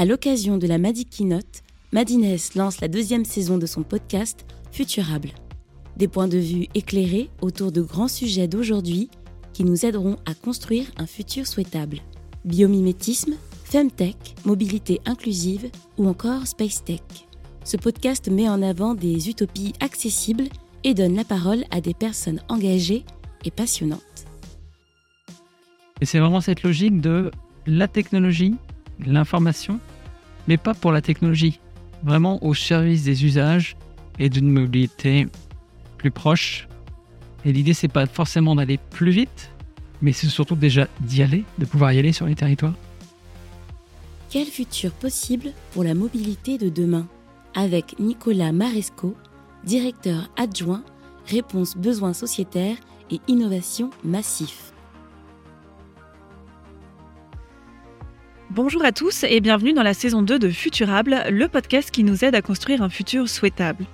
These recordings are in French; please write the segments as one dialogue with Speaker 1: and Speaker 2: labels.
Speaker 1: À l'occasion de la Madi Keynote, Madines lance la deuxième saison de son podcast Futurable. Des points de vue éclairés autour de grands sujets d'aujourd'hui qui nous aideront à construire un futur souhaitable. Biomimétisme, Femtech, mobilité inclusive ou encore Space Tech. Ce podcast met en avant des utopies accessibles et donne la parole à des personnes engagées et passionnantes.
Speaker 2: Et c'est vraiment cette logique de la technologie, l'information, mais pas pour la technologie, vraiment au service des usages et d'une mobilité plus proche. Et l'idée, c'est pas forcément d'aller plus vite, mais c'est surtout déjà d'y aller, de pouvoir y aller sur les territoires.
Speaker 1: Quel futur possible pour la mobilité de demain? Avec Nicolas Maresco, directeur adjoint, réponse besoins sociétaires et innovation massif.
Speaker 3: Bonjour à tous et bienvenue dans la saison 2 de Futurable, le podcast qui nous aide à construire un futur souhaitable.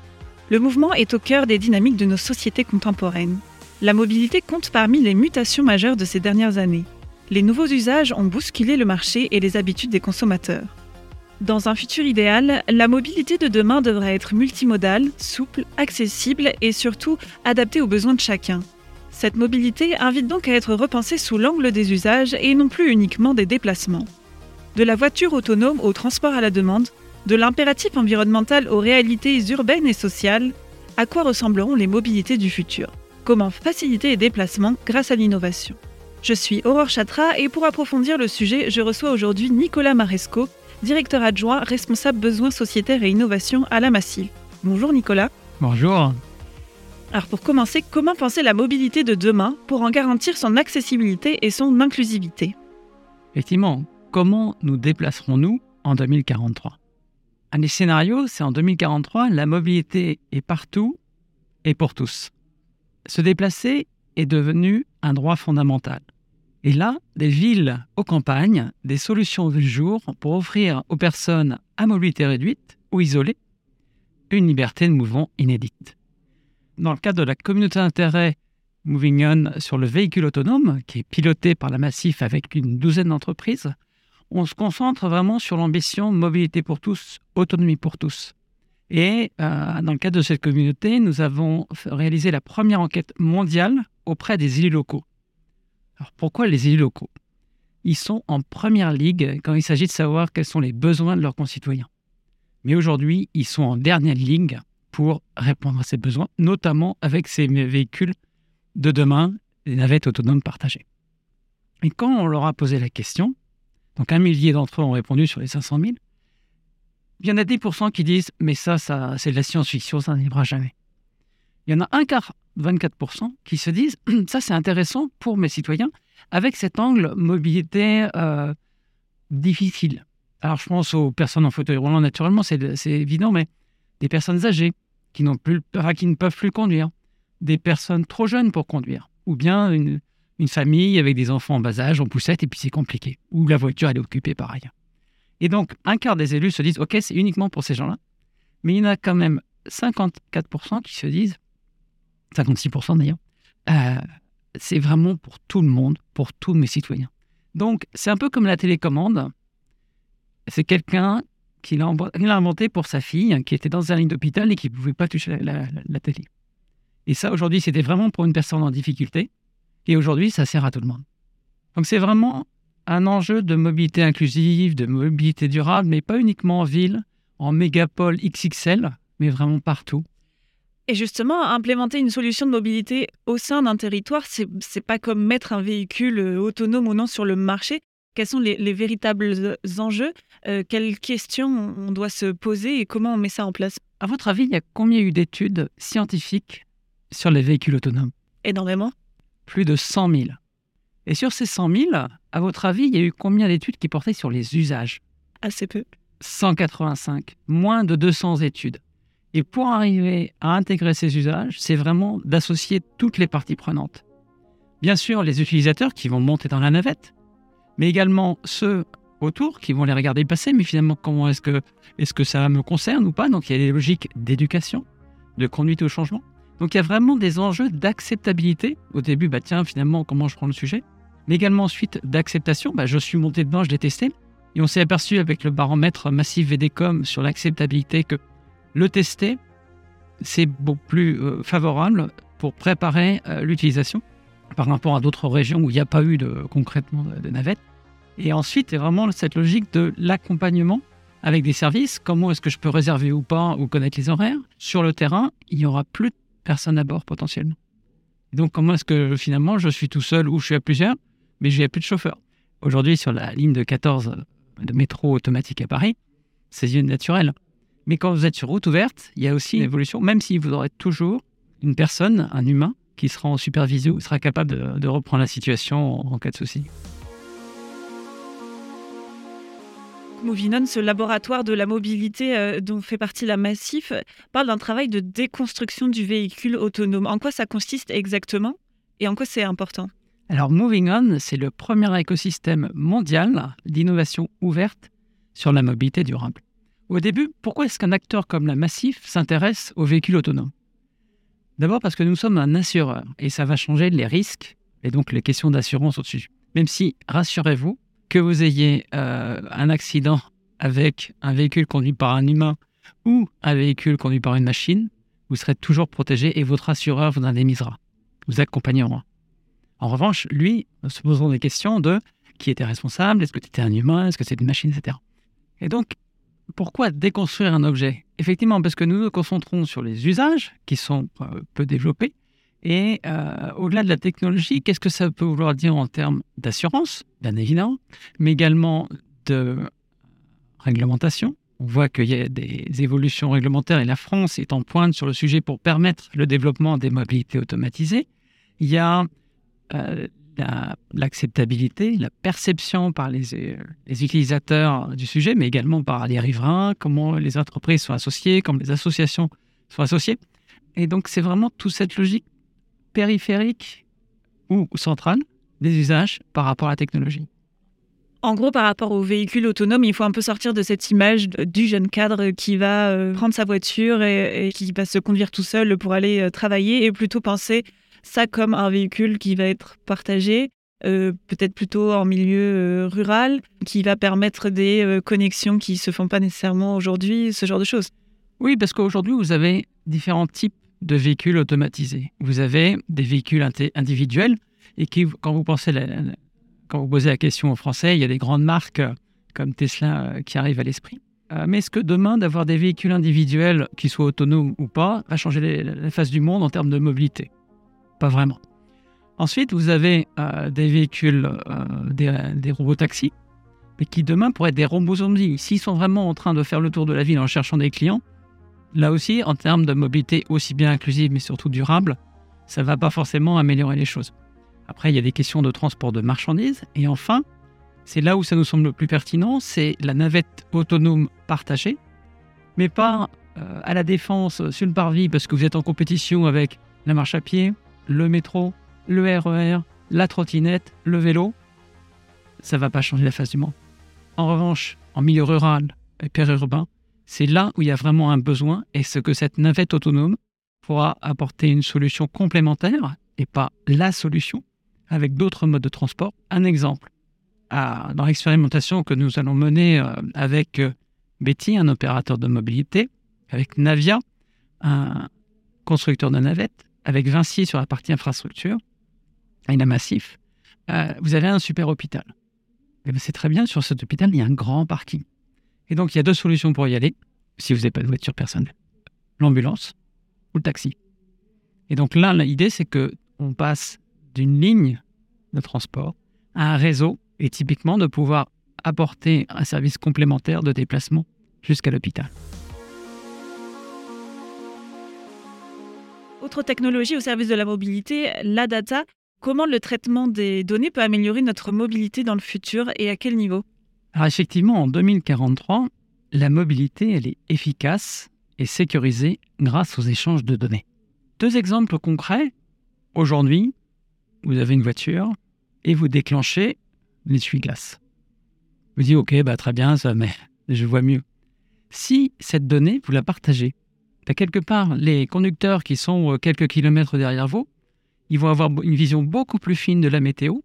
Speaker 3: Le mouvement est au cœur des dynamiques de nos sociétés contemporaines. La mobilité compte parmi les mutations majeures de ces dernières années. Les nouveaux usages ont bousculé le marché et les habitudes des consommateurs. Dans un futur idéal, la mobilité de demain devrait être multimodale, souple, accessible et surtout adaptée aux besoins de chacun. Cette mobilité invite donc à être repensée sous l'angle des usages et non plus uniquement des déplacements. De la voiture autonome au transport à la demande, de l'impératif environnemental aux réalités urbaines et sociales, à quoi ressembleront les mobilités du futur? Comment faciliter les déplacements grâce à l'innovation? Je suis Aurore Chatra et pour approfondir le sujet, je reçois aujourd'hui Nicolas Maresco, directeur adjoint responsable besoins sociétaires et innovation à la Massive. Bonjour Nicolas.
Speaker 2: Bonjour.
Speaker 3: Alors pour commencer, comment penser la mobilité de demain pour en garantir son accessibilité et son inclusivité?
Speaker 2: Effectivement, comment nous déplacerons-nous en 2043 Un des scénarios, c'est en 2043, la mobilité est partout et pour tous. Se déplacer est devenu un droit fondamental. Et là, des villes aux campagnes, des solutions du jour pour offrir aux personnes à mobilité réduite ou isolées une liberté de mouvement inédite. Dans le cadre de la communauté d'intérêt Moving On sur le véhicule autonome, qui est piloté par la Massif avec une douzaine d'entreprises, on se concentre vraiment sur l'ambition mobilité pour tous, autonomie pour tous. Et euh, dans le cadre de cette communauté, nous avons réalisé la première enquête mondiale auprès des élus locaux. Alors pourquoi les élus locaux? Ils sont en première ligue quand il s'agit de savoir quels sont les besoins de leurs concitoyens. Mais aujourd'hui, ils sont en dernière ligue pour répondre à ces besoins, notamment avec ces véhicules de demain, les navettes autonomes partagées. Et quand on leur a posé la question, donc un millier d'entre eux ont répondu sur les 500 000, il y en a 10% qui disent Mais ça, ça c'est de la science-fiction, ça n'arrivera jamais. Il y en a un quart 24% qui se disent ça c'est intéressant pour mes citoyens avec cet angle mobilité euh, difficile. Alors je pense aux personnes en fauteuil roulant naturellement, c'est évident, mais des personnes âgées qui, plus, qui ne peuvent plus conduire, des personnes trop jeunes pour conduire, ou bien une, une famille avec des enfants en bas âge, en poussette, et puis c'est compliqué, ou la voiture elle est occupée par ailleurs. Et donc un quart des élus se disent ok c'est uniquement pour ces gens-là, mais il y en a quand même 54% qui se disent 56% d'ailleurs, euh, c'est vraiment pour tout le monde, pour tous mes citoyens. Donc, c'est un peu comme la télécommande. C'est quelqu'un qui l'a inventé pour sa fille, qui était dans un lit d'hôpital et qui ne pouvait pas toucher la, télé. Et ça, aujourd'hui, c'était vraiment pour une personne en difficulté. Et aujourd'hui, ça sert à tout le monde. Donc, c'est vraiment un enjeu de mobilité inclusive, de mobilité durable, mais pas uniquement en ville, en mégapole XXL, mais vraiment partout.
Speaker 3: Et justement, implémenter une solution de mobilité au sein d'un territoire, c'est n'est pas comme mettre un véhicule euh, autonome ou non sur le marché. Quels sont les, véritables enjeux euh, Quelles questions on doit se poser et comment on met ça en place?
Speaker 2: À votre avis, il y a combien eu d'études scientifiques sur les véhicules autonomes?
Speaker 3: Énormément.
Speaker 2: Plus de 100 000. Et sur ces 100 000, à votre avis, il y a eu combien d'études qui portaient sur les usages?
Speaker 3: Assez peu.
Speaker 2: 185. Moins de 200 études. Et pour arriver à intégrer ces usages, c'est vraiment d'associer toutes les parties prenantes. Bien sûr, les utilisateurs qui vont monter dans la navette, mais également ceux autour qui vont les regarder passer, mais finalement, comment est-ce que, est-ce que ça me concerne ou pas? Donc il y a des logiques d'éducation, de conduite au changement. Donc il y a vraiment des enjeux d'acceptabilité. Au début, bah tiens, finalement, comment je prends le sujet? Mais également ensuite d'acceptation, bah, je suis monté dedans, je l'ai testé. Et on s'est aperçu avec le baromètre massif VDCOM sur l'acceptabilité que le tester, c'est beaucoup plus euh, favorable pour préparer euh, l'utilisation par rapport à d'autres régions où il n'y a pas eu concrètement de, navette. Et ensuite, c'est vraiment cette logique de l'accompagnement avec des services. Comment est-ce que je peux réserver ou pas ou connaître les horaires? Sur le terrain, il n'y aura plus de personnes à bord potentiellement. donc, comment est-ce que finalement je suis tout seul ou je suis à plusieurs, mais je n'ai plus de chauffeur Aujourd'hui, sur la ligne de 14 de métro automatique à Paris, c'est une naturel. Mais quand vous êtes sur route ouverte, il y a aussi une évolution, même si vous aurez toujours une personne, un humain, qui sera en supervision, sera capable de, reprendre la situation en, cas de souci.
Speaker 3: Movinon, ce laboratoire de la mobilité euh, dont fait partie la Massif, parle d'un travail de déconstruction du véhicule autonome. En quoi ça consiste exactement et en quoi c'est important?
Speaker 2: Alors Moving On, c'est le premier écosystème mondial d'innovation ouverte sur la mobilité durable. Au début, pourquoi est-ce qu'un acteur comme la Massif s'intéresse aux véhicules autonomes D'abord parce que nous sommes un assureur et ça va changer les risques et donc les questions d'assurance au-dessus. Même si, rassurez-vous, que vous ayez euh, un accident avec un véhicule conduit par un humain ou un véhicule conduit par une machine, vous serez toujours protégé et votre assureur vous indemnisera, vous accompagnera. En revanche, lui, se posera des questions de qui était responsable, est-ce que c'était un humain, est-ce que c'est une machine, etc. Et donc, pourquoi déconstruire un objet? Effectivement, parce que nous nous concentrons sur les usages qui sont euh, peu développés. Et euh, au-delà de la technologie, qu'est-ce que ça peut vouloir dire en termes d'assurance, bien évidemment, mais également de réglementation? On voit qu'il y a des évolutions réglementaires et la France est en pointe sur le sujet pour permettre le développement des mobilités automatisées. Il y a euh, l'acceptabilité, la, perception par les, les, utilisateurs du sujet, mais également par les riverains, comment les entreprises sont associées, comment les associations sont associées. Et donc, c'est vraiment toute cette logique périphérique ou centrale des usages par rapport à la technologie.
Speaker 3: En gros, par rapport aux véhicules autonomes, il faut un peu sortir de cette image du jeune cadre qui va euh, prendre sa voiture et, et qui va se conduire tout seul pour aller euh, travailler et plutôt penser ça comme un véhicule qui va être partagé, euh, peut-être plutôt en milieu euh, rural, qui va permettre des euh, connexions qui ne se font pas nécessairement aujourd'hui, ce genre de choses.
Speaker 2: Oui, parce qu'aujourd'hui, vous avez différents types de véhicules automatisés. Vous avez des véhicules individuels et qui, quand vous pensez, quand vous posez la question en Français, il y a des grandes marques comme Tesla qui arrivent à l'esprit. mais est-ce que demain, d'avoir des véhicules individuels qui soient autonomes ou pas, va changer la face du monde en termes de mobilité? Pas vraiment. Ensuite, vous avez euh, des véhicules, euh, des, robots taxis, mais qui demain pourraient être des robots zombies. S'ils sont vraiment en train de faire le tour de la ville en cherchant des clients, là aussi, en termes de mobilité aussi bien inclusive, mais surtout durable, ça ne va pas forcément améliorer les choses. Après, il y a des questions de transport de marchandises. Et enfin, c'est là où ça nous semble le plus pertinent, c'est la navette autonome partagée, mais pas euh, à la défense sur le parvis parce que vous êtes en compétition avec la marche à pied, le métro, le RER, e la trottinette, le vélo, ça va pas changer la face du monde. En revanche, en milieu rural et périurbain, c'est là où il y a vraiment un besoin et ce que cette navette autonome pourra apporter une solution complémentaire et pas la solution avec d'autres modes de transport. Un exemple, dans l'expérimentation que nous allons mener euh, avec euh, Betty, un opérateur de mobilité, avec Navia, un constructeur de navettes, avec Vinci sur la partie infrastructure, et la Massif, euh, vous avez un super hôpital. Et ben, c'est très bien, sur cet hôpital, il y a un grand parking. Et donc, il y a deux solutions pour y aller, si vous n'avez pas de voiture personnelle. L'ambulance ou le taxi. Et donc là, l'idée, c'est que on passe d'une ligne de transport à un réseau et typiquement de pouvoir apporter un service complémentaire de déplacement jusqu'à l'hôpital.
Speaker 3: Autre technologie au service de la mobilité, la data. Comment le traitement des données peut améliorer notre mobilité dans le futur et à quel niveau?
Speaker 2: Alors effectivement, en 2043, la mobilité, elle est efficace et sécurisée grâce aux échanges de données. Deux exemples concrets. Aujourd'hui, vous avez une voiture et vous déclenchez l'essuie-glace. Vous dites, OK, bah, très bien, ça, mais je vois mieux. Si cette donnée, vous la partagez quelque part, les conducteurs qui sont euh, quelques kilomètres derrière vous, ils vont avoir une vision beaucoup plus fine de la météo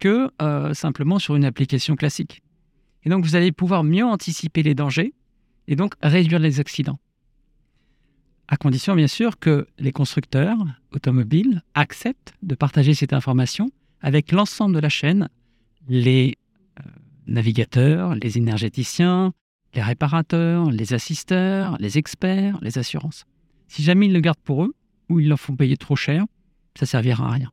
Speaker 2: que euh, simplement sur une application classique. Et donc, vous allez pouvoir mieux anticiper les dangers et donc réduire les accidents. À condition, bien sûr, que les constructeurs automobiles acceptent de partager cette information avec l'ensemble de la chaîne, les euh, navigateurs, les énergéticiens, les réparateurs, les assisteurs, les experts, les assurances. Si jamais ils le gardent pour eux, ou ils leur font payer trop cher, ça servira à rien.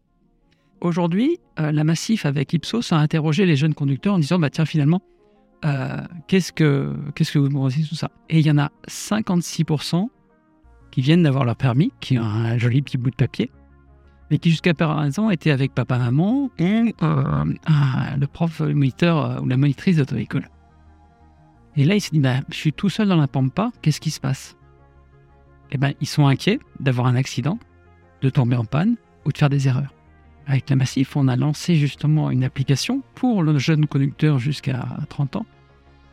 Speaker 2: Aujourd'hui, euh, la Massif avec Ipsos a interrogé les jeunes conducteurs en disant bah tiens finalement euh, qu'est-ce que qu'est-ce que vous pensez tout ça? Et il y en a 56% qui viennent d'avoir leur permis, qui ont un joli petit bout de papier, mais qui jusqu'à présent étaient avec papa maman et euh, le prof le moniteur ou la monitrice d'auto-école. Et là, il s'est dit bah, je suis tout seul dans la pampa, qu'est-ce qui se passe? Eh ben, ils sont inquiets d'avoir un accident, de tomber en panne ou de faire des erreurs avec la Massif, on a lancé justement une application pour le jeune conducteur jusqu'à 30 ans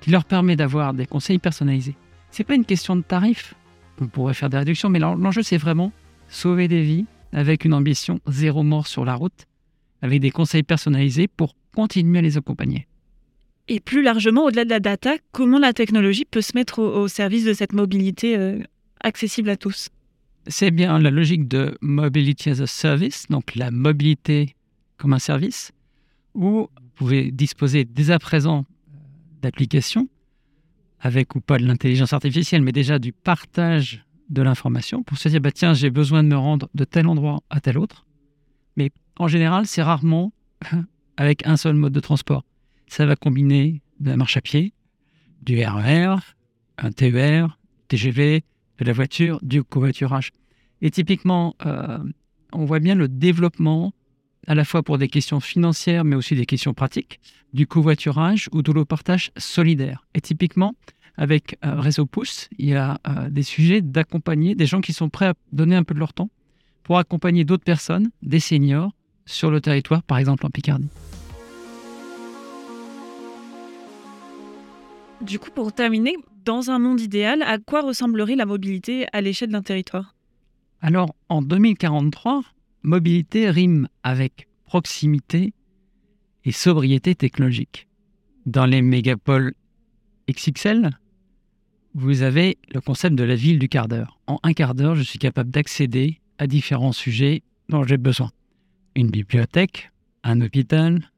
Speaker 2: qui leur permet d'avoir des conseils personnalisés. C'est pas une question de tarif, on pourrait faire des réductions, mais l'enjeu c'est vraiment sauver des vies avec une ambition zéro mort sur la route, avec des conseils personnalisés pour continuer à les accompagner.
Speaker 3: Et plus largement, au-delà de la data, comment la technologie peut se mettre au, service de cette mobilité euh, accessible à tous?
Speaker 2: C'est bien la logique de Mobility as a Service, donc la mobilité comme un service, où vous pouvez disposer dès à présent d'applications, avec ou pas de l'intelligence artificielle, mais déjà du partage de l'information pour se dire, bah, tiens, j'ai besoin de me rendre de tel endroit à tel autre. Mais en général, c'est rarement avec un seul mode de transport. Ça va combiner de la marche à pied, du RER, e un TER, TGV, de la voiture, du covoiturage. Et typiquement, euh, on voit bien le développement, à la fois pour des questions financières, mais aussi des questions pratiques, du covoiturage ou de l'eau-partage solidaire. Et typiquement, avec euh, Réseau Pouce, il y a euh, des sujets d'accompagner des gens qui sont prêts à donner un peu de leur temps pour accompagner d'autres personnes, des seniors, sur le territoire, par exemple en Picardie.
Speaker 3: Du coup, pour terminer, dans un monde idéal, à quoi ressemblerait la mobilité à l'échelle d'un territoire?
Speaker 2: Alors, en 2043, mobilité rime avec proximité et sobriété technologique. Dans les mégapoles XXL, vous avez le concept de la ville du quart d'heure. En un quart d'heure, je suis capable d'accéder à différents sujets dont j'ai besoin. Une bibliothèque, un hôpital,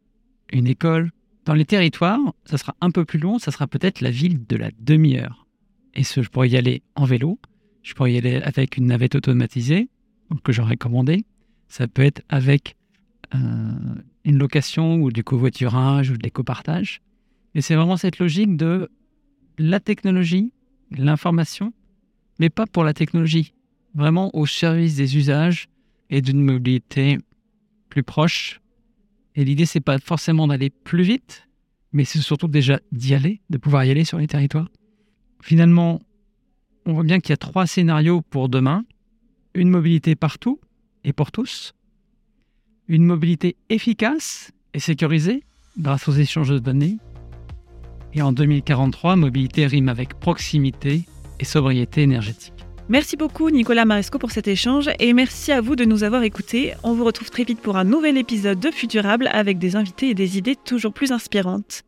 Speaker 2: une école, dans les territoires, ça sera un peu plus long, ça sera peut-être la ville de la demi-heure. Et je pourrais y aller en vélo, je pourrais y aller avec une navette automatisée que j'aurais commandée. Ça peut être avec euh, une location ou du covoiturage ou de l'éco-partage. Et c'est vraiment cette logique de la technologie, l'information, mais pas pour la technologie, vraiment au service des usages et d'une mobilité plus proche, et l'idée, c'est pas forcément d'aller plus vite, mais c'est surtout déjà d'y aller, de pouvoir y aller sur les territoires. Finalement, on voit bien qu'il y a trois scénarios pour demain. Une mobilité partout et pour tous. Une mobilité efficace et sécurisée grâce aux échanges de données. Et en 2043, mobilité rime avec proximité et sobriété énergétique.
Speaker 3: Merci beaucoup Nicolas Maresco pour cet échange et merci à vous de nous avoir écoutés. On vous retrouve très vite pour un nouvel épisode de Futurable avec des invités et des idées toujours plus inspirantes.